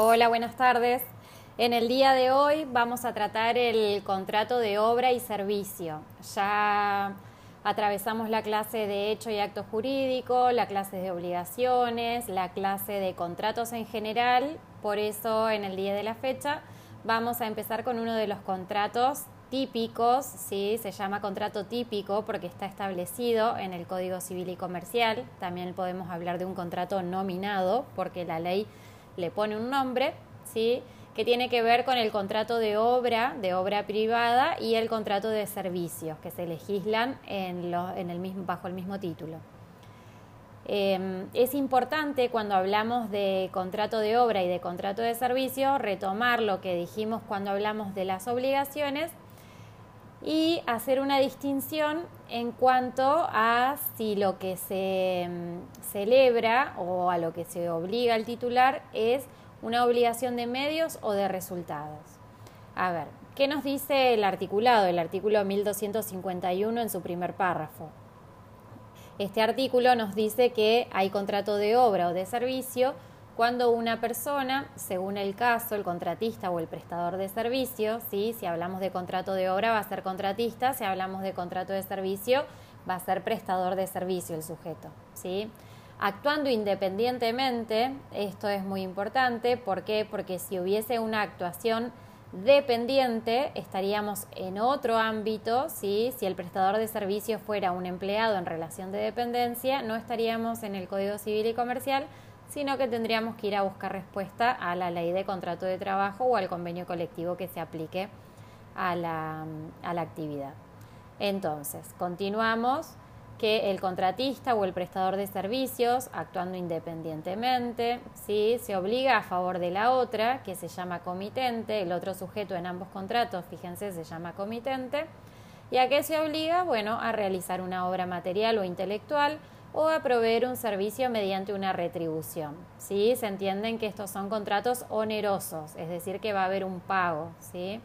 Hola, buenas tardes. En el día de hoy vamos a tratar el contrato de obra y servicio. Ya atravesamos la clase de hecho y acto jurídico, la clase de obligaciones, la clase de contratos en general. Por eso en el día de la fecha vamos a empezar con uno de los contratos típicos, ¿sí? se llama contrato típico porque está establecido en el Código Civil y Comercial. También podemos hablar de un contrato nominado porque la ley le pone un nombre, ¿sí? que tiene que ver con el contrato de obra, de obra privada, y el contrato de servicios, que se legislan en, el mismo, bajo el mismo título. Em, es importante cuando hablamos de contrato de obra y de contrato de servicio retomar lo que dijimos cuando hablamos de las obligaciones y hacer una distinción en cuanto a si lo que se em, celebra o a lo que se obliga al titular es una obligación de medios o de resultados. A ver, ¿qué nos dice el articulado, el artículo 1251 en su primer párrafo? Este artículo nos dice que hay contrato de obra o de servicio cuando una persona, según el caso, el contratista o el prestador de servicio, ¿sí? si hablamos de contrato de obra va a ser contratista, si hablamos de contrato de servicio va a ser prestador de servicio el sujeto. ¿sí? Actuando independientemente, esto es muy importante, ¿por qué? Porque si hubiese una actuación dependiente, estaríamos en otro ámbito, ¿sí? si el prestador de servicio fuera un empleado en relación de dependencia, no estaríamos en el Código Civil y Comercial, sino que tendríamos que ir a buscar respuesta a la ley de contrato de trabajo o al convenio colectivo que se aplique a la, a la actividad. Entonces, continuamos que el contratista o el prestador de servicios, actuando independientemente, ¿sí? se obliga a favor de la otra, que se llama comitente, el otro sujeto en ambos contratos, fíjense, se llama comitente, y a qué se obliga, bueno, a realizar una obra material o intelectual o a proveer un servicio mediante una retribución. ¿sí? Se entienden que estos son contratos onerosos, es decir, que va a haber un pago. ¿sí?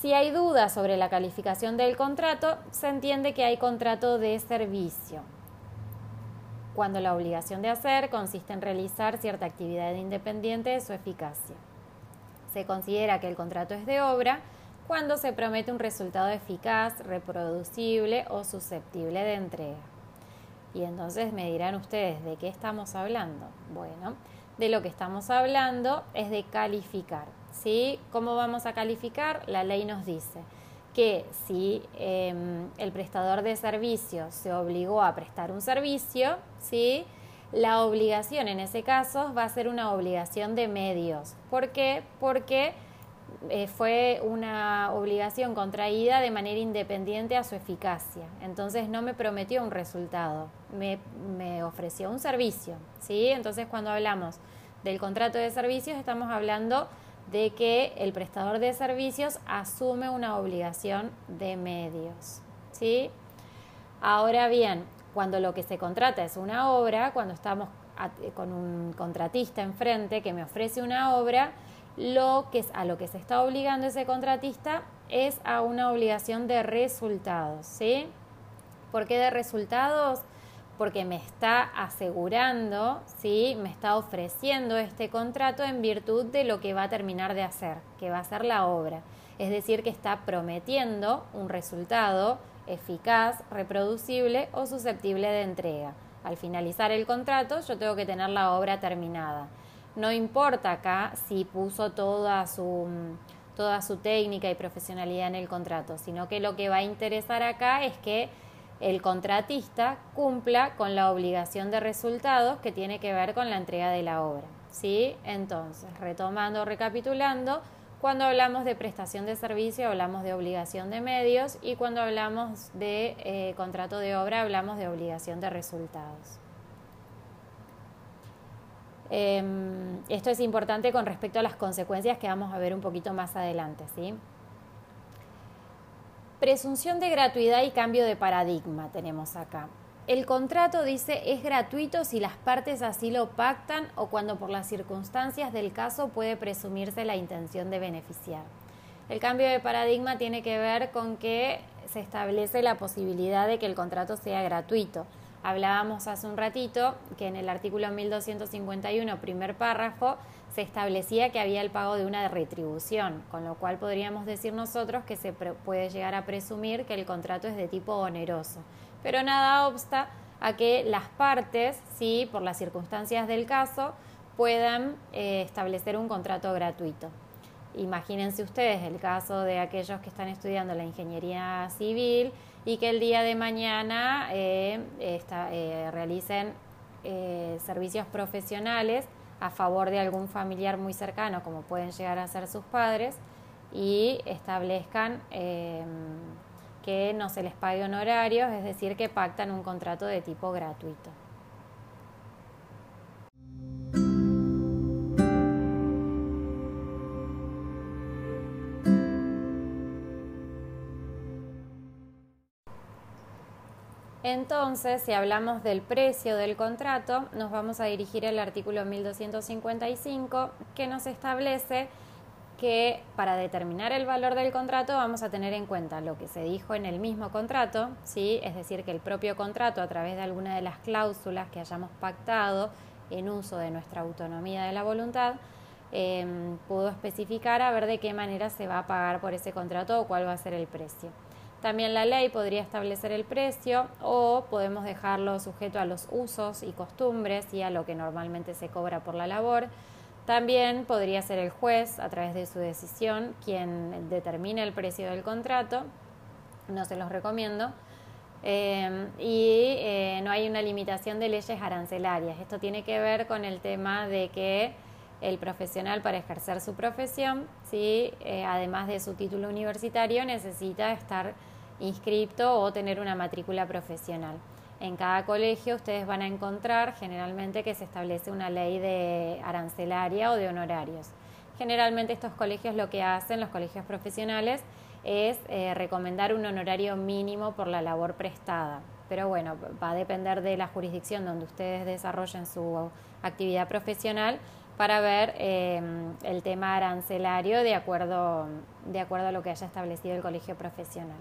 Si hay dudas sobre la calificación del contrato, se entiende que hay contrato de servicio, cuando la obligación de hacer consiste en realizar cierta actividad independiente de su eficacia. Se considera que el contrato es de obra cuando se promete un resultado eficaz, reproducible o susceptible de entrega. Y entonces me dirán ustedes, ¿de qué estamos hablando? Bueno, de lo que estamos hablando es de calificar. ¿sí? ¿Cómo vamos a calificar? La ley nos dice que si em, el prestador de servicios se obligó a prestar un servicio, ¿sí? la obligación en ese caso va a ser una obligación de medios. ¿Por qué? Porque eh, fue una obligación contraída de manera independiente a su eficacia. Entonces no me prometió un resultado, me, me ofreció un servicio. ¿sí? Entonces cuando hablamos del contrato de servicios estamos hablando de que el prestador de servicios asume una obligación de medios. ¿sí? Ahora bien, cuando lo que se contrata es una obra, cuando estamos con un contratista enfrente que me ofrece una obra, lo que a lo que se está obligando ese contratista es a una obligación de resultados, ¿sí? ¿Por qué de resultados? Porque me está asegurando, ¿sí? Me está ofreciendo este contrato en virtud de lo que va a terminar de hacer, que va a ser la obra. Es decir, que está prometiendo un resultado eficaz, reproducible o susceptible de entrega. Al finalizar el contrato, yo tengo que tener la obra terminada. No importa acá si puso toda su, toda su técnica y profesionalidad en el contrato, sino que lo que va a interesar acá es que el contratista cumpla con la obligación de resultados que tiene que ver con la entrega de la obra. ¿sí? Entonces, retomando, recapitulando, cuando hablamos de prestación de servicio hablamos de obligación de medios y cuando hablamos de eh, contrato de obra hablamos de obligación de resultados. Em, esto es importante con respecto a las consecuencias que vamos a ver un poquito más adelante. ¿sí? Presunción de gratuidad y cambio de paradigma tenemos acá. El contrato dice es gratuito si las partes así lo pactan o cuando por las circunstancias del caso puede presumirse la intención de beneficiar. El cambio de paradigma tiene que ver con que se establece la posibilidad de que el contrato sea gratuito. Hablábamos hace un ratito que en el artículo 1251, primer párrafo, se establecía que había el pago de una retribución, con lo cual podríamos decir nosotros que se puede llegar a presumir que el contrato es de tipo oneroso. Pero nada obsta a que las partes, sí, por las circunstancias del caso, puedan eh, establecer un contrato gratuito. Imagínense ustedes el caso de aquellos que están estudiando la ingeniería civil y que el día de mañana eh, eh, realicen servicios profesionales a favor de algún familiar muy cercano, como pueden llegar a ser sus padres, y establezcan que no se les pague honorarios, es decir, que pactan un contrato de tipo gratuito. Entonces, si hablamos del precio del contrato, nos vamos a dirigir al artículo 1255 que nos establece que para determinar el valor del contrato vamos a tener en cuenta lo que se dijo en el mismo contrato, ¿sí? es decir, que el propio contrato a través de alguna de las cláusulas que hayamos pactado en uso de nuestra autonomía de la voluntad, em, pudo especificar a ver de qué manera se va a pagar por ese contrato o cuál va a ser el precio. También la ley podría establecer el precio o podemos dejarlo sujeto a los usos y costumbres y a lo que normalmente se cobra por la labor. También podría ser el juez, a través de su decisión, quien determine el precio del contrato. No se los recomiendo. Eh, y eh, no hay una limitación de leyes arancelarias. Esto tiene que ver con el tema de que el profesional para ejercer su profesión, ¿sí? Eh, además de su título universitario, necesita estar inscrito o tener una matrícula profesional. En cada colegio ustedes van a encontrar generalmente que se establece una ley de arancelaria o de honorarios. Generalmente estos colegios lo que hacen, los colegios profesionales, es eh, recomendar un honorario mínimo por la labor prestada. Pero bueno, va a depender de la jurisdicción donde ustedes desarrollen su actividad profesional para ver eh, el tema arancelario de acuerdo, de acuerdo a lo que haya establecido el colegio profesional.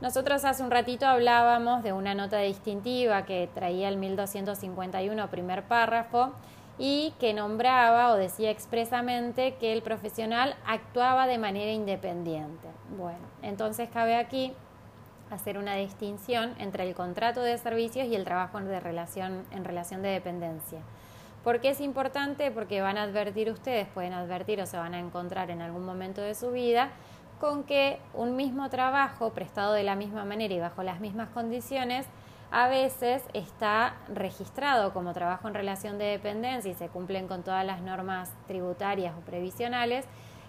Nosotros hace un ratito hablábamos de una nota distintiva que traía el 1251 primer párrafo y que nombraba o decía expresamente que el profesional actuaba de manera independiente. Bueno, entonces cabe aquí hacer una distinción entre el contrato de servicios y el trabajo de relación, en relación de dependencia. ¿Por qué es importante? Porque van a advertir ustedes, pueden advertir o se van a encontrar en algún momento de su vida con que un mismo trabajo prestado de la misma manera y bajo las mismas condiciones a veces está registrado como trabajo en relación de dependencia y se cumplen con todas las normas tributarias o previsionales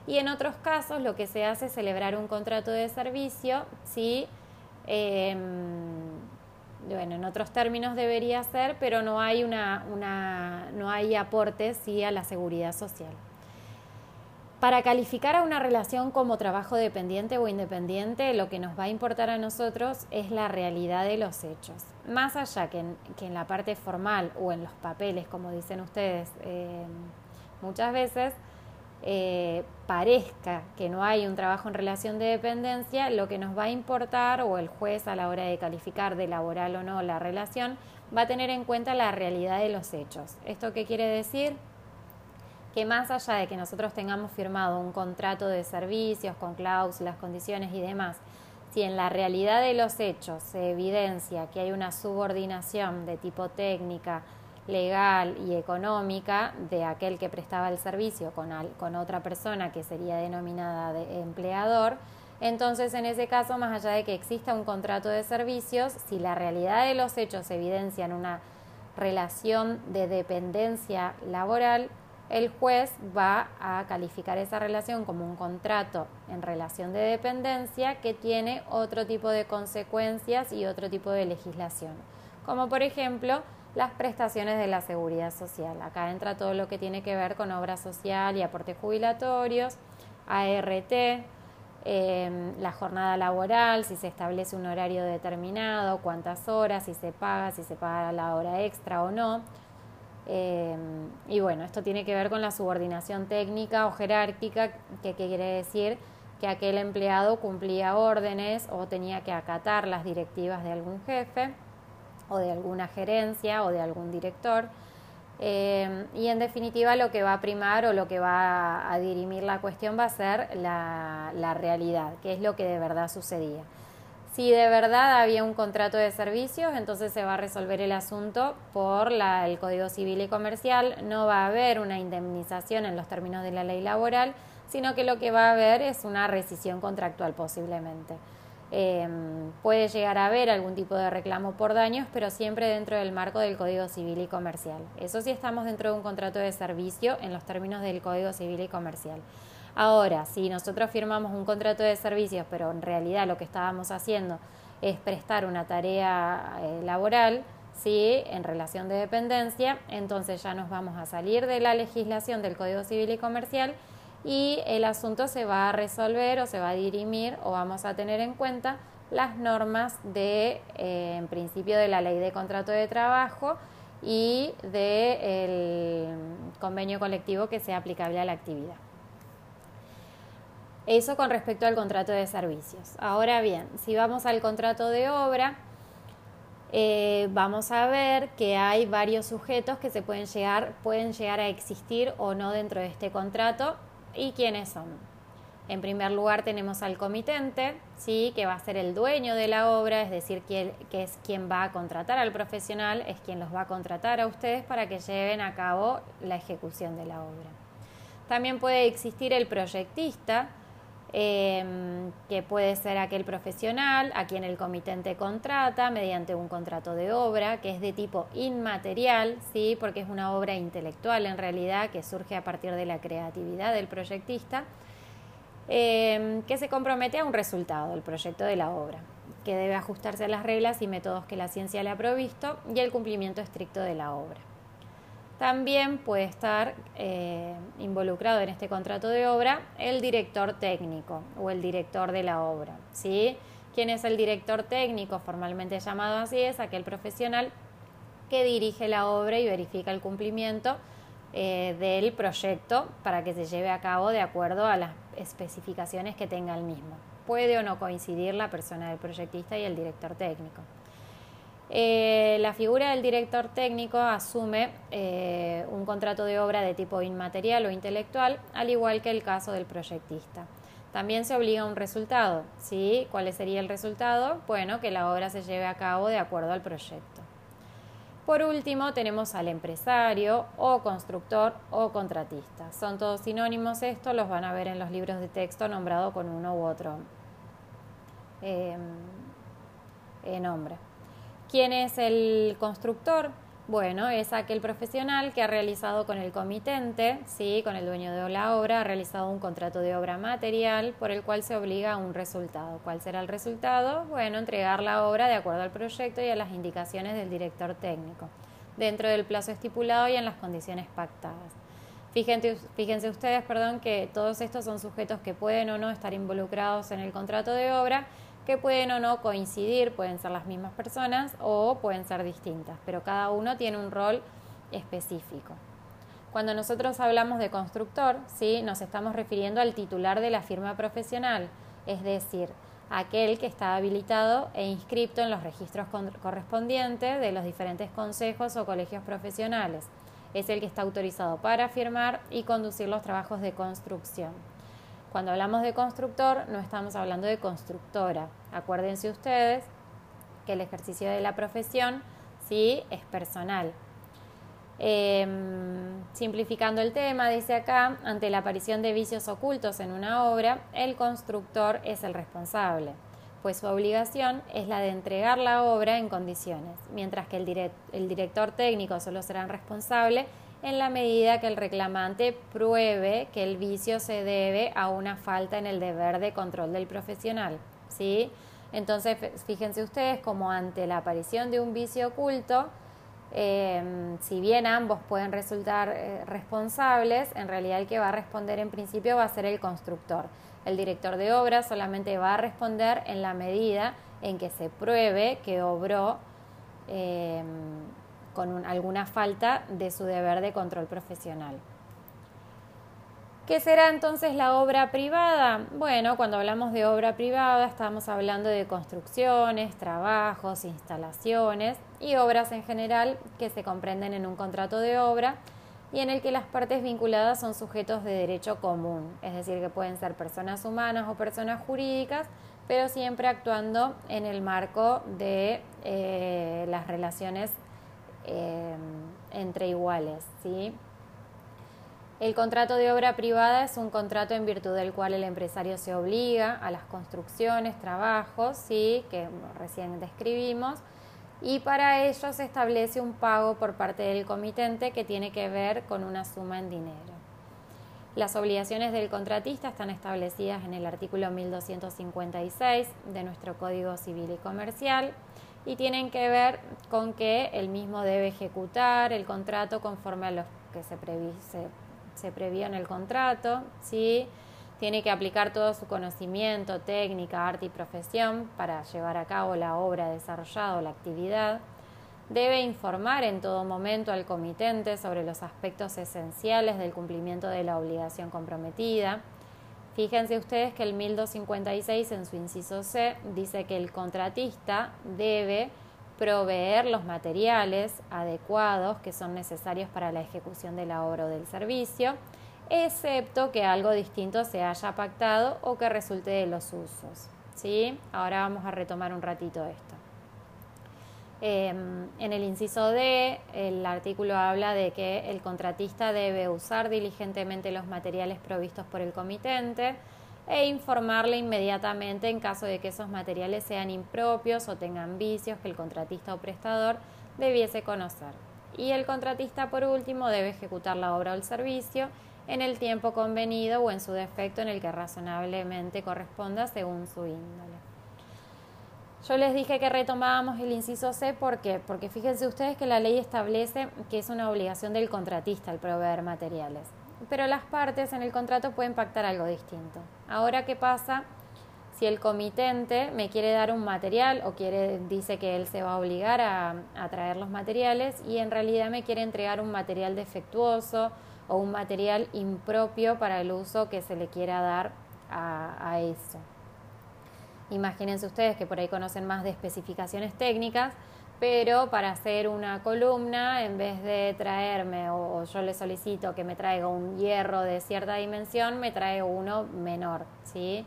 y en otros casos lo que se hace es celebrar un contrato de servicio si em, bueno en otros términos debería ser pero no hay una, una no hay aportes sí a la seguridad social para calificar a una relación como trabajo dependiente o independiente, lo que nos va a importar a nosotros es la realidad de los hechos. Más allá que en, la parte formal o en los papeles, como dicen ustedes eh, muchas veces, eh, parezca que no hay un trabajo en relación de dependencia, lo que nos va a importar o el juez a la hora de calificar de laboral o no la relación va a tener en cuenta la realidad de los hechos. ¿Esto qué quiere decir? que más allá de que nosotros tengamos firmado un contrato de servicios con cláusulas, condiciones y demás, si en la realidad de los hechos se evidencia que hay una subordinación de tipo técnica, legal y económica de aquel que prestaba el servicio con, con otra persona que sería denominada de empleador, entonces en ese caso, más allá de que exista un contrato de servicios, si la realidad de los hechos evidencia una relación de dependencia laboral, el juez va a calificar esa relación como un contrato en relación de dependencia que tiene otro tipo de consecuencias y otro tipo de legislación, como por ejemplo las prestaciones de la seguridad social. Acá entra todo lo que tiene que ver con obra social y aportes jubilatorios, ART, em, la jornada laboral, si se establece un horario determinado, cuántas horas, si se paga, si se paga la hora extra o no Em, y bueno, esto tiene que ver con la subordinación técnica o jerárquica, que, quiere decir que aquel empleado cumplía órdenes o tenía que acatar las directivas de algún jefe. O de alguna gerencia o de algún director. Eh, y en definitiva lo que va a primar o lo que va a dirimir la cuestión va a ser la, la realidad, que es lo que de verdad sucedía. Si de verdad había un contrato de servicios, entonces se va a resolver el asunto por la, el Código Civil y Comercial. No va a haber una indemnización en los términos de la ley laboral, sino que lo que va a haber es una rescisión contractual posiblemente. Em, puede llegar a haber algún tipo de reclamo por daños, pero siempre dentro del marco del Código Civil y Comercial. Eso sí estamos dentro de un contrato de servicio en los términos del Código Civil y Comercial. Ahora, si nosotros firmamos un contrato de servicios, pero en realidad lo que estábamos haciendo es prestar una tarea eh, laboral, ¿sí? en relación de dependencia, entonces ya nos vamos a salir de la legislación del Código Civil y Comercial y el asunto se va a resolver o se va a dirimir o vamos a tener en cuenta las normas de, eh, en principio, de la ley de contrato de trabajo y del convenio colectivo que sea aplicable a la actividad. Eso con respecto al contrato de servicios. Ahora bien, si vamos al contrato de obra, eh, vamos a ver que hay varios sujetos que se pueden llegar, pueden llegar a existir o no dentro de este contrato ¿Y quiénes son? En primer lugar tenemos al comitente, ¿sí? que va a ser el dueño de la obra, es decir, que, es quien va a contratar al profesional, es quien los va a contratar a ustedes para que lleven a cabo la ejecución de la obra. También puede existir el proyectista, em, que puede ser aquel profesional a quien el comitente contrata mediante un contrato de obra, que es de tipo inmaterial, ¿sí? porque es una obra intelectual en realidad que surge a partir de la creatividad del proyectista, em, que se compromete a un resultado, el proyecto de la obra, que debe ajustarse a las reglas y métodos que la ciencia le ha provisto y el cumplimiento estricto de la obra. También puede estar eh, involucrado en este contrato de obra el director técnico o el director de la obra. ¿sí? ¿Quién es el director técnico? Formalmente llamado así es aquel profesional que dirige la obra y verifica el cumplimiento eh, del proyecto para que se lleve a cabo de acuerdo a las especificaciones que tenga el mismo. Puede o no coincidir la persona del proyectista y el director técnico. Eh, la figura del director técnico asume eh, un contrato de obra de tipo inmaterial o intelectual, al igual que el caso del proyectista. También se obliga a un resultado. ¿sí? ¿Cuál sería el resultado? Bueno, que la obra se lleve a cabo de acuerdo al proyecto. Por último, tenemos al empresario o constructor o contratista. Son todos sinónimos estos, los van a ver en los libros de texto nombrado con uno u otro eh, nombre. ¿Quién es el constructor? Bueno, es aquel profesional que ha realizado con el comitente, ¿sí? con el dueño de la obra, ha realizado un contrato de obra material por el cual se obliga a un resultado. ¿Cuál será el resultado? Bueno, entregar la obra de acuerdo al proyecto y a las indicaciones del director técnico, dentro del plazo estipulado y en las condiciones pactadas. Fíjense, ustedes, perdón, que todos estos son sujetos que pueden o no estar involucrados en el contrato de obra que pueden o no coincidir, pueden ser las mismas personas o pueden ser distintas, pero cada uno tiene un rol específico. Cuando nosotros hablamos de constructor, ¿sí? nos estamos refiriendo al titular de la firma profesional, es decir, aquel que está habilitado e inscripto en los registros correspondientes de los diferentes consejos o colegios profesionales. Es el que está autorizado para firmar y conducir los trabajos de construcción. Cuando hablamos de constructor, no estamos hablando de constructora. Acuérdense ustedes que el ejercicio de la profesión sí es personal. Em, simplificando el tema, dice acá, ante la aparición de vicios ocultos en una obra, el constructor es el responsable, pues su obligación es la de entregar la obra en condiciones, mientras que el, el director técnico solo será responsable en la medida que el reclamante pruebe que el vicio se debe a una falta en el deber de control del profesional. ¿sí? Entonces, fíjense ustedes como ante la aparición de un vicio oculto, em, si bien ambos pueden resultar eh, responsables, en realidad el que va a responder en principio va a ser el constructor. El director de obra solamente va a responder en la medida en que se pruebe que obró em, con alguna falta de su deber de control profesional. ¿Qué será entonces la obra privada? Bueno, cuando hablamos de obra privada estamos hablando de construcciones, trabajos, instalaciones y obras en general que se comprenden en un contrato de obra y en el que las partes vinculadas son sujetos de derecho común, es decir, que pueden ser personas humanas o personas jurídicas, pero siempre actuando en el marco de eh, las relaciones eh, entre iguales. ¿sí? El contrato de obra privada es un contrato en virtud del cual el empresario se obliga a las construcciones, trabajos, ¿sí? que recién describimos, y para ello se establece un pago por parte del comitente que tiene que ver con una suma en dinero. Las obligaciones del contratista están establecidas en el artículo 1256 de nuestro Código Civil y Comercial y tienen que ver con que el mismo debe ejecutar el contrato conforme a lo que se, se se previó en el contrato, ¿sí? tiene que aplicar todo su conocimiento, técnica, arte y profesión para llevar a cabo la obra desarrollada o la actividad. Debe informar en todo momento al comitente sobre los aspectos esenciales del cumplimiento de la obligación comprometida. Fíjense ustedes que el 1256 en su inciso C dice que el contratista debe proveer los materiales adecuados que son necesarios para la ejecución de la obra o del servicio, excepto que algo distinto se haya pactado o que resulte de los usos. ¿sí? Ahora vamos a retomar un ratito esto. Em, en el inciso D, el artículo habla de que el contratista debe usar diligentemente los materiales provistos por el comitente, e informarle inmediatamente en caso de que esos materiales sean impropios o tengan vicios que el contratista o prestador debiese conocer. Y el contratista, por último, debe ejecutar la obra o el servicio en el tiempo convenido o en su defecto en el que razonablemente corresponda según su índole. Yo les dije que retomábamos el inciso C, ¿por qué? Porque fíjense ustedes que la ley establece que es una obligación del contratista el proveer materiales pero las partes en el contrato pueden pactar algo distinto. Ahora, ¿qué pasa si el comitente me quiere dar un material o quiere, dice que él se va a obligar a, traer los materiales y en realidad me quiere entregar un material defectuoso o un material impropio para el uso que se le quiera dar a eso? Imagínense ustedes que por ahí conocen más de especificaciones técnicas pero para hacer una columna, en vez de traerme, o, yo le solicito que me traiga un hierro de cierta dimensión, me trae uno menor, ¿sí?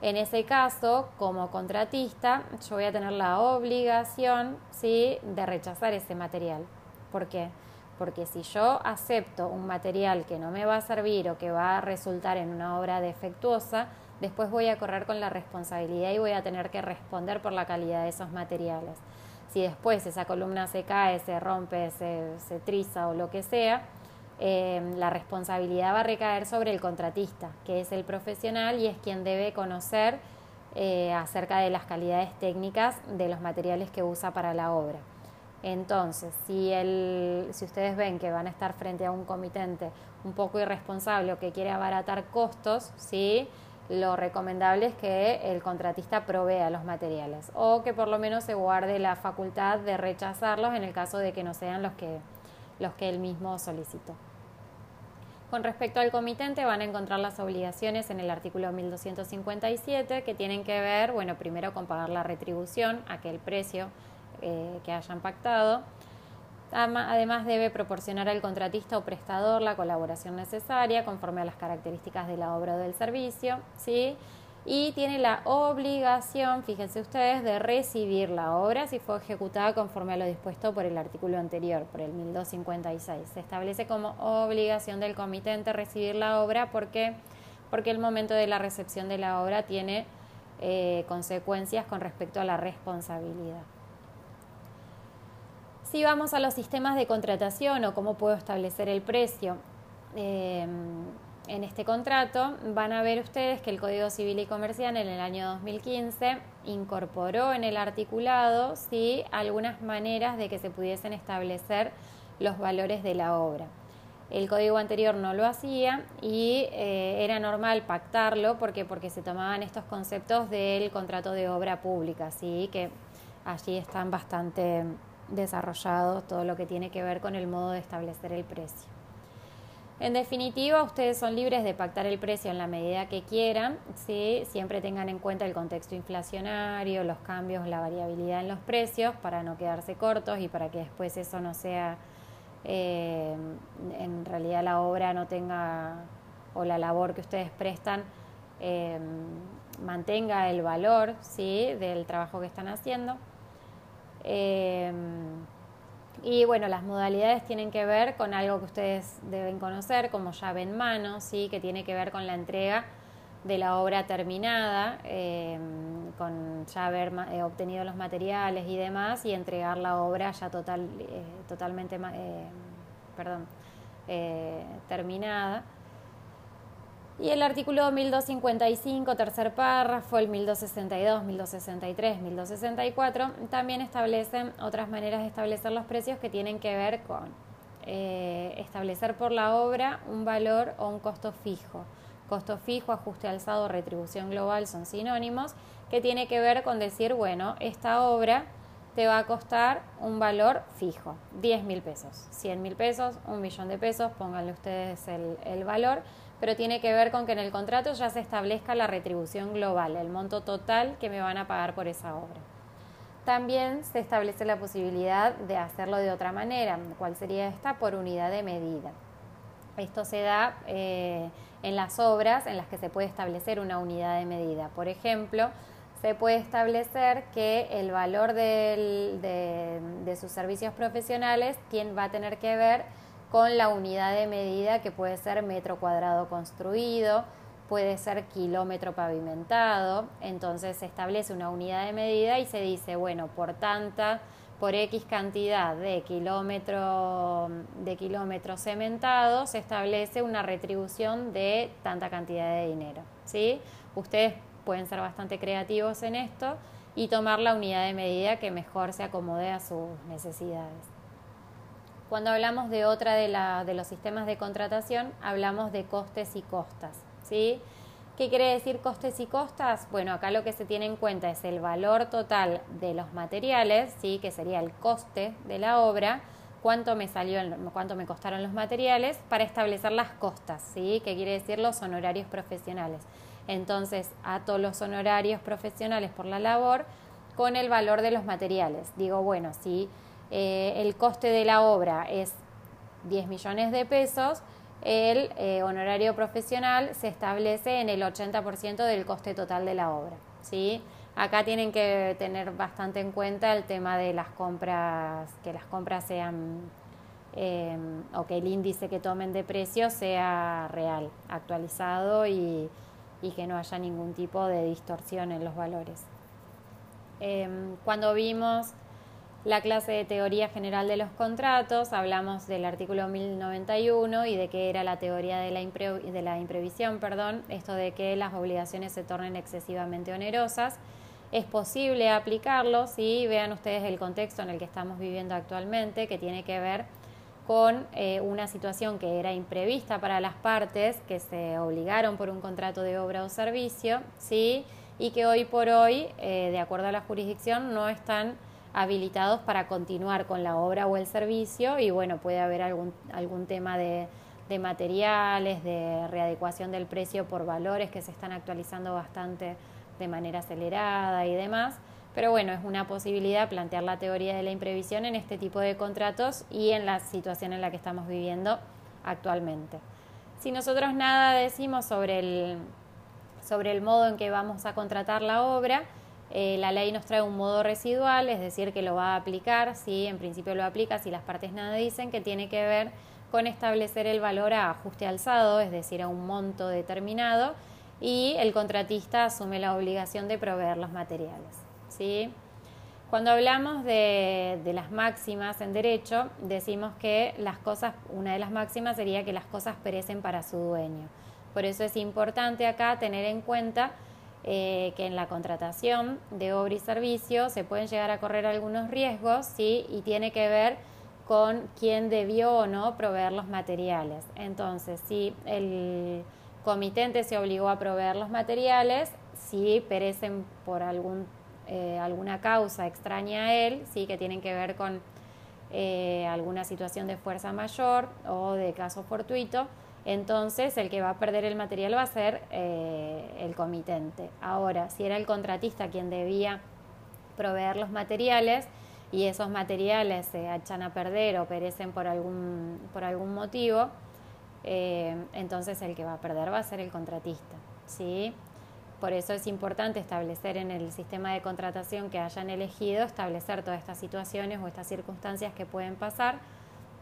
En ese caso, como contratista, yo voy a tener la obligación, ¿sí?, de rechazar ese material. ¿Por qué? Porque si yo acepto un material que no me va a servir o que va a resultar en una obra defectuosa, después voy a correr con la responsabilidad y voy a tener que responder por la calidad de esos materiales si después esa columna se cae, se rompe, se, se triza o lo que sea, eh, la responsabilidad va a recaer sobre el contratista, que es el profesional y es quien debe conocer eh, acerca de las calidades técnicas de los materiales que usa para la obra. Entonces, si, el, si ustedes ven que van a estar frente a un comitente un poco irresponsable o que quiere abaratar costos, ¿sí? Lo recomendable es que el contratista provea los materiales o que por lo menos se guarde la facultad de rechazarlos en el caso de que no sean los que, los que él mismo solicitó. Con respecto al comitente van a encontrar las obligaciones en el artículo 1257 que tienen que ver, bueno, primero con pagar la retribución, aquel precio eh, que hayan pactado, Además, debe proporcionar al contratista o prestador la colaboración necesaria conforme a las características de la obra o del servicio, ¿sí? Y tiene la obligación, fíjense ustedes, de recibir la obra si fue ejecutada conforme a lo dispuesto por el artículo anterior, por el 1256. Se establece como obligación del comitente recibir la obra porque, porque el momento de la recepción de la obra tiene eh, consecuencias con respecto a la responsabilidad. Si vamos a los sistemas de contratación o cómo puedo establecer el precio eh, en este contrato, van a ver ustedes que el Código Civil y Comercial en el año 2015 incorporó en el articulado ¿sí? algunas maneras de que se pudiesen establecer los valores de la obra. El código anterior no lo hacía y eh, era normal pactarlo porque, porque se tomaban estos conceptos del contrato de obra pública, ¿sí? que allí están bastante desarrollado todo lo que tiene que ver con el modo de establecer el precio. En definitiva, ustedes son libres de pactar el precio en la medida que quieran, ¿sí? siempre tengan en cuenta el contexto inflacionario, los cambios, la variabilidad en los precios para no quedarse cortos y para que después eso no sea, eh, en realidad la obra no tenga, o la labor que ustedes prestan, eh, mantenga el valor ¿sí? del trabajo que están haciendo. Eh, y bueno, las modalidades tienen que ver con algo que ustedes deben conocer, como llave en mano, ¿sí? que tiene que ver con la entrega de la obra terminada, eh, con ya haber eh, obtenido los materiales y demás, y entregar la obra ya total, eh, totalmente perdón, terminada. Y el artículo 1255, tercer párrafo, el 1262, 1263, 1264, también establecen otras maneras de establecer los precios que tienen que ver con eh, establecer por la obra un valor o un costo fijo. Costo fijo, ajuste alzado, retribución global son sinónimos, que tiene que ver con decir, bueno, esta obra te va a costar un valor fijo, 10 mil pesos, 100 mil pesos, un millón de pesos, pónganle ustedes el, el valor pero tiene que ver con que en el contrato ya se establezca la retribución global, el monto total que me van a pagar por esa obra. También se establece la posibilidad de hacerlo de otra manera, ¿cuál sería esta? Por unidad de medida. Esto se da eh, en las obras en las que se puede establecer una unidad de medida. Por ejemplo, se puede establecer que el valor de, sus servicios profesionales va a tener que ver con la unidad de medida que puede ser metro cuadrado construido, puede ser kilómetro pavimentado, entonces se establece una unidad de medida y se dice, bueno, por tanta, por X cantidad de kilómetro, de kilómetros cementados, se establece una retribución de tanta cantidad de dinero. ¿sí? Ustedes pueden ser bastante creativos en esto y tomar la unidad de medida que mejor se acomode a sus necesidades. Cuando hablamos de otra de, la, de los sistemas de contratación, hablamos de costes y costas. ¿sí? ¿Qué quiere decir costes y costas? Bueno, acá lo que se tiene en cuenta es el valor total de los materiales, ¿sí? que sería el coste de la obra, cuánto me salió, cuánto me costaron los materiales, para establecer las costas, ¿sí? que quiere decir los honorarios profesionales. Entonces, ato los honorarios profesionales por la labor con el valor de los materiales. Digo, bueno, si eh, el coste de la obra es 10 millones de pesos, el eh, honorario profesional se establece en el 80% del coste total de la obra. ¿sí? Acá tienen que tener bastante en cuenta el tema de las compras, que las compras sean eh, o que el índice que tomen de precio sea real, actualizado y, que no haya ningún tipo de distorsión en los valores. cuando vimos la clase de teoría general de los contratos, hablamos del artículo 1091 y de qué era la teoría de la, de la imprevisión, perdón, esto de que las obligaciones se tornen excesivamente onerosas. Es posible aplicarlo, si vean ustedes el contexto en el que estamos viviendo actualmente, que tiene que ver con eh, una situación que era imprevista para las partes que se obligaron por un contrato de obra o servicio, ¿sí? y que hoy por hoy, eh, de acuerdo a la jurisdicción, no están habilitados para continuar con la obra o el servicio y bueno, puede haber algún, algún tema de, de materiales, de readecuación del precio por valores que se están actualizando bastante de manera acelerada y demás. Pero bueno, es una posibilidad plantear la teoría de la imprevisión en este tipo de contratos y en la situación en la que estamos viviendo actualmente. Si nosotros nada decimos sobre el, sobre el modo en que vamos a contratar la obra, eh, la ley nos trae un modo residual, es decir, que lo va a aplicar, si en principio lo aplica, si las partes nada dicen, que tiene que ver con establecer el valor a ajuste alzado, es decir, a un monto determinado, y el contratista asume la obligación de proveer los materiales. ¿sí? Cuando hablamos de, de, las máximas en derecho, decimos que las cosas, una de las máximas sería que las cosas perecen para su dueño. Por eso es importante acá tener en cuenta eh, que en la contratación de obra y servicio se pueden llegar a correr algunos riesgos ¿sí? y tiene que ver con quién debió o no proveer los materiales. Entonces, si el comitente se obligó a proveer los materiales, si perecen por algún, eh, alguna causa extraña a él, sí que tienen que ver con eh, alguna situación de fuerza mayor o de caso fortuito, entonces el que va a perder el material va a ser eh, el comitente. Ahora, si era el contratista quien debía proveer los materiales y esos materiales se echan a perder o perecen por algún, por algún motivo, eh, entonces el que va a perder va a ser el contratista. ¿sí? Por eso es importante establecer en el sistema de contratación que hayan elegido, establecer todas estas situaciones o estas circunstancias que pueden pasar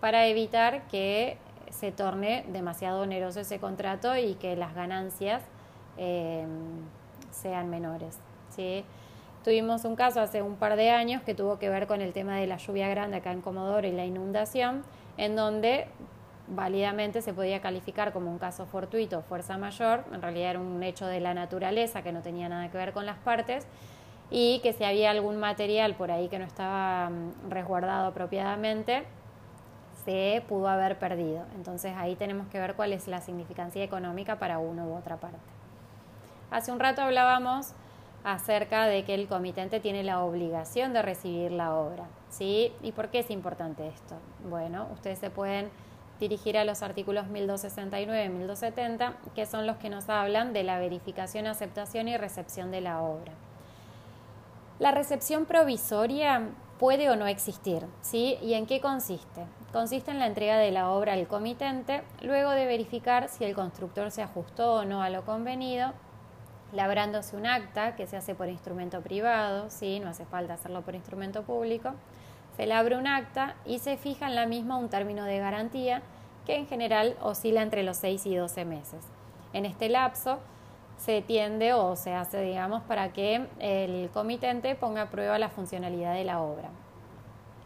para evitar que se torne demasiado oneroso ese contrato y que las ganancias eh, sean menores. Tuvimos un caso hace un par de años que tuvo que ver con el tema de la lluvia grande acá en Comodoro y la inundación, en donde válidamente se podía calificar como un caso fortuito fuerza mayor, en realidad era un hecho de la naturaleza que no tenía nada que ver con las partes, y que si había algún material por ahí que no estaba mm, resguardado apropiadamente, se pudo haber perdido. Entonces ahí tenemos que ver cuál es la significancia económica para una u otra parte. Hace un rato hablábamos acerca de que el comitente tiene la obligación de recibir la obra. ¿sí? ¿Y por qué es importante esto? Bueno, ustedes se pueden dirigir a los artículos 1269 y 1270, que son los que nos hablan de la verificación, aceptación y recepción de la obra. La recepción provisoria puede o no existir, ¿sí? ¿Y en qué consiste? Consiste en la entrega de la obra al comitente, luego de verificar si el constructor se ajustó o no a lo convenido, labrándose un acta que se hace por instrumento privado, ¿sí? No hace falta hacerlo por instrumento público se le abre un acta y se fija en la misma un término de garantía que en general oscila entre los 6 y 12 meses. En este lapso se tiende o se hace, digamos, para que el comitente ponga a prueba la funcionalidad de la obra.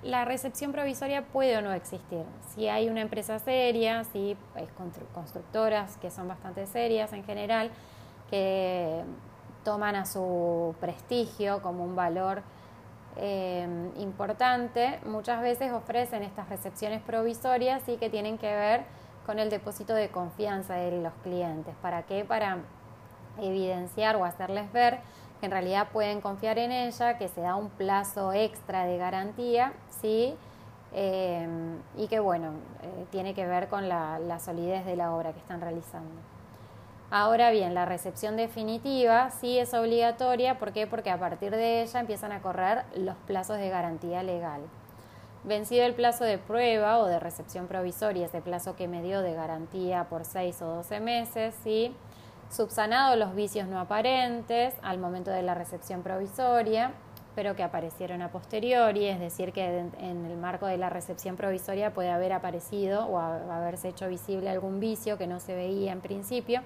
La recepción provisoria puede o no existir. Si hay una empresa seria, si hay constructoras que son bastante serias en general, que toman a su prestigio como un valor eh, importante, muchas veces ofrecen estas recepciones provisorias y que tienen que ver con el depósito de confianza de los clientes. ¿Para qué? Para evidenciar o hacerles ver que en realidad pueden confiar en ella, que se da un plazo extra de garantía, ¿sí? Eh, y que bueno, eh, tiene que ver con la solidez de la obra que están realizando. Ahora bien, la recepción definitiva sí es obligatoria. ¿Por qué? Porque a partir de ella empiezan a correr los plazos de garantía legal. Vencido el plazo de prueba o de recepción provisoria, ese plazo que me dio de garantía por 6 o 12 meses, ¿sí? subsanado los vicios no aparentes al momento de la recepción provisoria, pero que aparecieron a posteriori, es decir, que en el marco de la recepción provisoria puede haber aparecido o haberse hecho visible algún vicio que no se veía en principio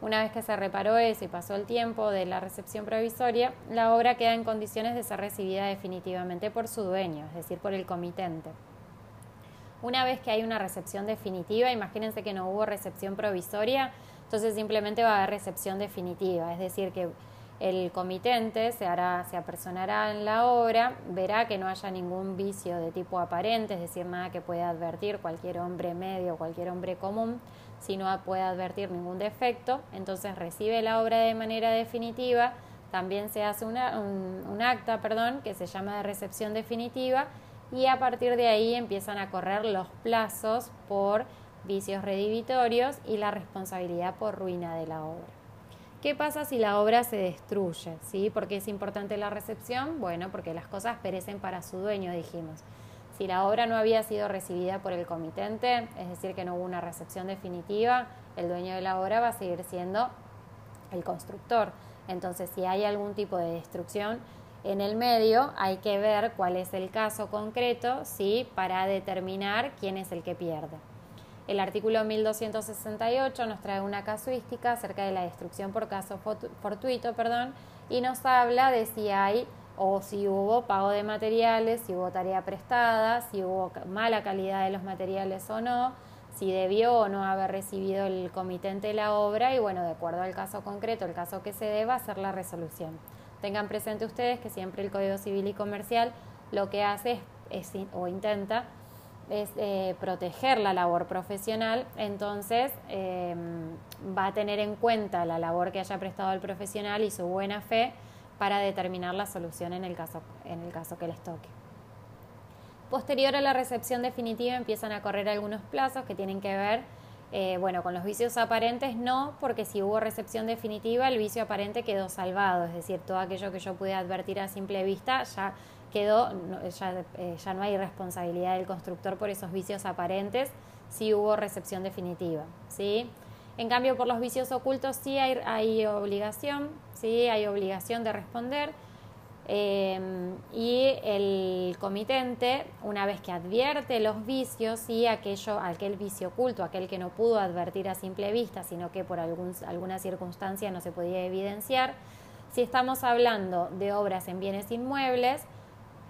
una vez que se reparó eso y pasó el tiempo de la recepción provisoria, la obra queda en condiciones de ser recibida definitivamente por su dueño, es decir, por el comitente. Una vez que hay una recepción definitiva, imagínense que no hubo recepción provisoria, entonces simplemente va a haber recepción definitiva, es decir, que el comitente se, hará, se apersonará en la obra, verá que no haya ningún vicio de tipo aparente, es decir, nada que pueda advertir cualquier hombre medio cualquier hombre común, si no puede advertir ningún defecto, entonces recibe la obra de manera definitiva, también se hace un, un acta perdón, que se llama de recepción definitiva y a partir de ahí empiezan a correr los plazos por vicios redivitorios y la responsabilidad por ruina de la obra. ¿Qué pasa si la obra se destruye? ¿Sí? ¿Por qué es importante la recepción? Bueno, porque las cosas perecen para su dueño, dijimos. Si la obra no había sido recibida por el comitente, es decir, que no hubo una recepción definitiva, el dueño de la obra va a seguir siendo el constructor. Entonces, si hay algún tipo de destrucción en el medio, hay que ver cuál es el caso concreto, ¿sí? para determinar quién es el que pierde. El artículo 1268 nos trae una casuística acerca de la destrucción por caso fortuito, perdón, y nos habla de si hay o si hubo pago de materiales, si hubo tarea prestada, si hubo mala calidad de los materiales o no, si debió o no haber recibido el comitente la obra y bueno, de acuerdo al caso concreto, el caso que se deba, hacer la resolución. Tengan presente ustedes que siempre el Código Civil y Comercial lo que hace es, o intenta es eh, proteger la labor profesional, entonces em, va a tener en cuenta la labor que haya prestado el profesional y su buena fe para determinar la solución en el caso, en el caso que les toque. Posterior a la recepción definitiva empiezan a correr algunos plazos que tienen que ver Eh, bueno, con los vicios aparentes no, porque si hubo recepción definitiva, el vicio aparente quedó salvado, es decir, todo aquello que yo pude advertir a simple vista ya quedó, ya, eh, ya no hay responsabilidad del constructor por esos vicios aparentes si hubo recepción definitiva, ¿sí? En cambio, por los vicios ocultos sí hay, hay obligación, sí hay obligación de responder. Em, y el comitente, una vez que advierte los vicios y aquello, aquel vicio oculto, aquel que no pudo advertir a simple vista, sino que por algún, alguna circunstancia no se podía evidenciar, si estamos hablando de obras en bienes inmuebles,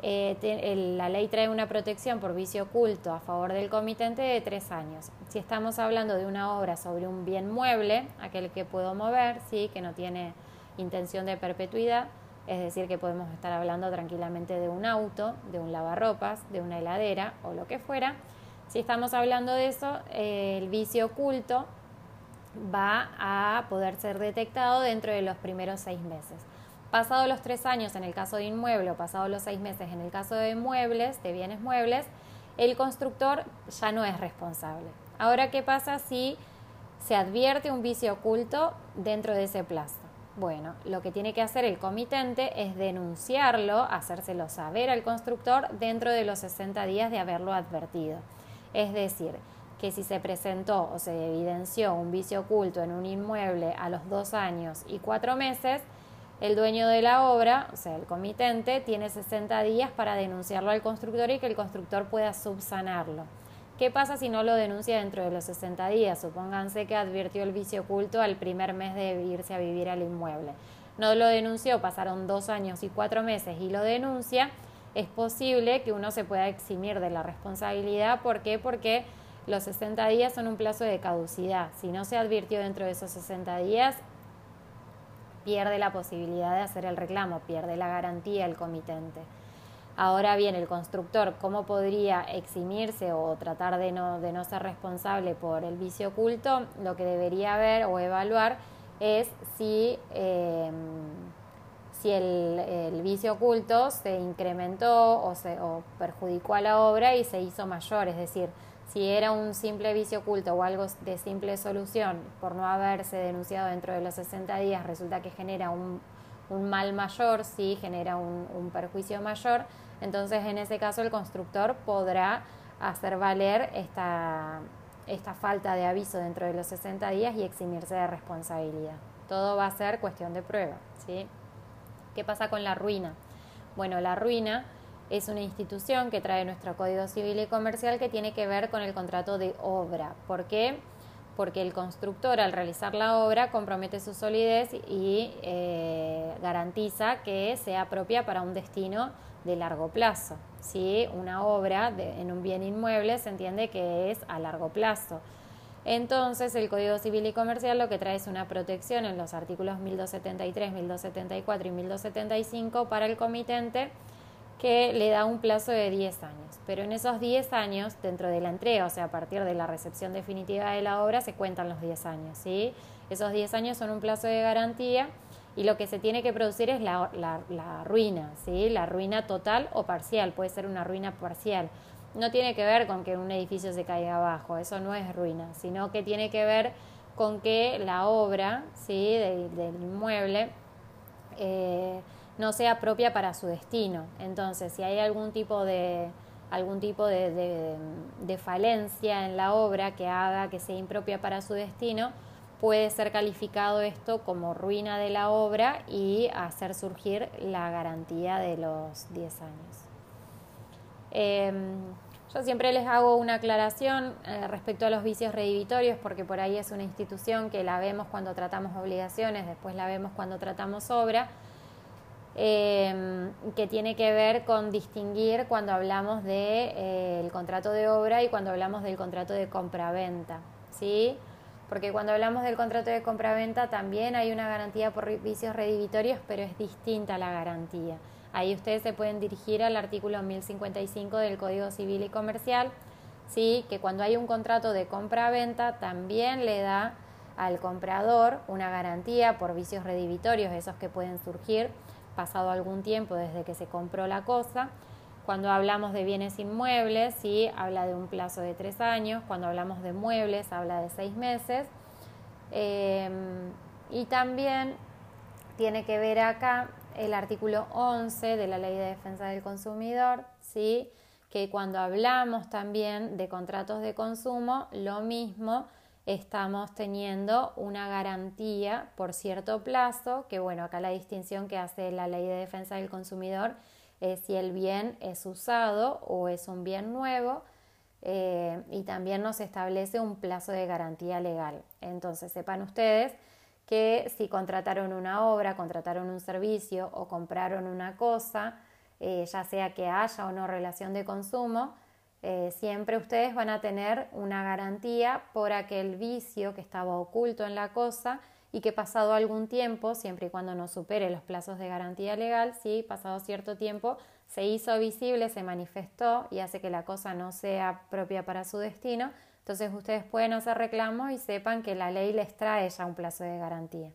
eh, la ley trae una protección por vicio oculto a favor del comitente de tres años. Si estamos hablando de una obra sobre un bien mueble, aquel que puedo mover, sí, que no tiene intención de perpetuidad, es decir, que podemos estar hablando tranquilamente de un auto, de un lavarropas, de una heladera o lo que fuera. Si estamos hablando de eso, eh, el vicio oculto va a poder ser detectado dentro de los primeros seis meses. Pasados los tres años en el caso de inmueble o pasados los seis meses en el caso de muebles, de bienes muebles, el constructor ya no es responsable. Ahora, ¿qué pasa si se advierte un vicio oculto dentro de ese plazo? Bueno, lo que tiene que hacer el comitente es denunciarlo, hacérselo saber al constructor dentro de los 60 días de haberlo advertido. Es decir, que si se presentó o se evidenció un vicio oculto en un inmueble a los dos años y cuatro meses, el dueño de la obra, o sea, el comitente, tiene 60 días para denunciarlo al constructor y que el constructor pueda subsanarlo. ¿Qué pasa si no lo denuncia dentro de los 60 días? Supónganse que advirtió el vicio oculto al primer mes de irse a vivir al inmueble. No lo denunció, pasaron dos años y cuatro meses y lo denuncia, es posible que uno se pueda eximir de la responsabilidad. ¿Por qué? Porque los 60 días son un plazo de caducidad. Si no se advirtió dentro de esos 60 días, pierde la posibilidad de hacer el reclamo, pierde la garantía el comitente. Ahora bien, el constructor, ¿cómo podría eximirse o tratar de no, de no ser responsable por el vicio oculto? Lo que debería ver o evaluar es si, em, si el, el, vicio oculto se incrementó o, se, o perjudicó a la obra y se hizo mayor, es decir, si era un simple vicio oculto o algo de simple solución por no haberse denunciado dentro de los 60 días, resulta que genera un, mal mayor, sí, genera un, perjuicio mayor, entonces en ese caso el constructor podrá hacer valer esta, esta falta de aviso dentro de los 60 días y eximirse de responsabilidad. Todo va a ser cuestión de prueba. ¿sí? ¿Qué pasa con la ruina? Bueno, la ruina es una institución que trae nuestro Código Civil y Comercial que tiene que ver con el contrato de obra. ¿Por qué? Porque el constructor al realizar la obra compromete su solidez y eh, garantiza que sea propia para un destino de largo plazo. Si una obra en un bien inmueble se entiende que es a largo plazo. Entonces, el Código Civil y Comercial lo que trae es una protección en los artículos 1273, 1274 y 1275 para el comitente que le da un plazo de 10 años. Pero en esos 10 años, dentro de la entrega, o sea, a partir de la recepción definitiva de la obra, se cuentan los 10 años. ¿sí? Esos 10 años son un plazo de garantía y lo que se tiene que producir es la, la, ruina, ¿sí? la ruina total o parcial, puede ser una ruina parcial. No tiene que ver con que un edificio se caiga abajo, eso no es ruina, sino que tiene que ver con que la obra ¿sí? del inmueble eh, no sea propia para su destino. Entonces, si hay algún tipo de algún tipo de, falencia en la obra que haga que sea impropia para su destino, puede ser calificado esto como ruina de la obra y hacer surgir la garantía de los 10 años. Em, yo siempre les hago una aclaración eh, respecto a los vicios redivitorios, porque por ahí es una institución que la vemos cuando tratamos obligaciones, después la vemos cuando tratamos obra Em, que tiene que ver con distinguir cuando hablamos del de, eh, contrato de obra y cuando hablamos del contrato de compraventa, ¿sí? Porque cuando hablamos del contrato de compraventa también hay una garantía por vicios redivitorios, pero es distinta la garantía. Ahí ustedes se pueden dirigir al artículo 1055 del Código Civil y Comercial, ¿sí? que cuando hay un contrato de compra-venta también le da al comprador una garantía por vicios redivitorios, esos que pueden surgir pasado algún tiempo desde que se compró la cosa, Cuando hablamos de bienes inmuebles, sí, habla de un plazo de tres años. Cuando hablamos de muebles, habla de seis meses. Em, y también tiene que ver acá el artículo 11 de la Ley de Defensa del Consumidor, ¿sí? que cuando hablamos también de contratos de consumo, lo mismo estamos teniendo una garantía por cierto plazo, que bueno, acá la distinción que hace la Ley de Defensa del Consumidor es si el bien es usado o es un bien nuevo. Eh, y también nos establece un plazo de garantía legal. Entonces, sepan ustedes que si contrataron una obra, contrataron un servicio o compraron una cosa, eh, ya sea que haya o no relación de consumo, eh, siempre ustedes van a tener una garantía por aquel vicio que estaba oculto en la cosa y que pasado algún tiempo, siempre y cuando no supere los plazos de garantía legal, si pasado cierto tiempo se hizo visible, se manifestó y hace que la cosa no sea propia para su destino, entonces ustedes pueden hacer reclamos y sepan que la ley les trae ya un plazo de garantía.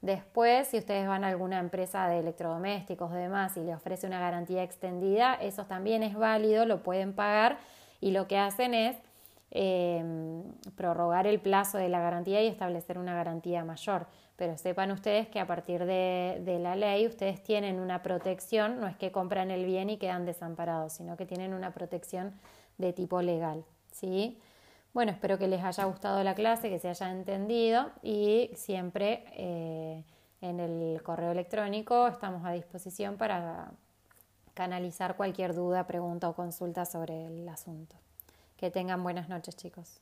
Después, si ustedes van a alguna empresa de electrodomésticos o demás y le ofrece una garantía extendida, eso también es válido, lo pueden pagar y lo que hacen es em, prorrogar el plazo de la garantía y establecer una garantía mayor. Pero sepan ustedes que a partir de, de, la ley ustedes tienen una protección, no es que compran el bien y quedan desamparados, sino que tienen una protección de tipo legal. ¿sí? Bueno, espero que les haya gustado la clase, que se haya entendido y siempre eh, en el correo electrónico estamos a disposición para canalizar cualquier duda, pregunta o consulta sobre el asunto. Que tengan buenas noches chicos.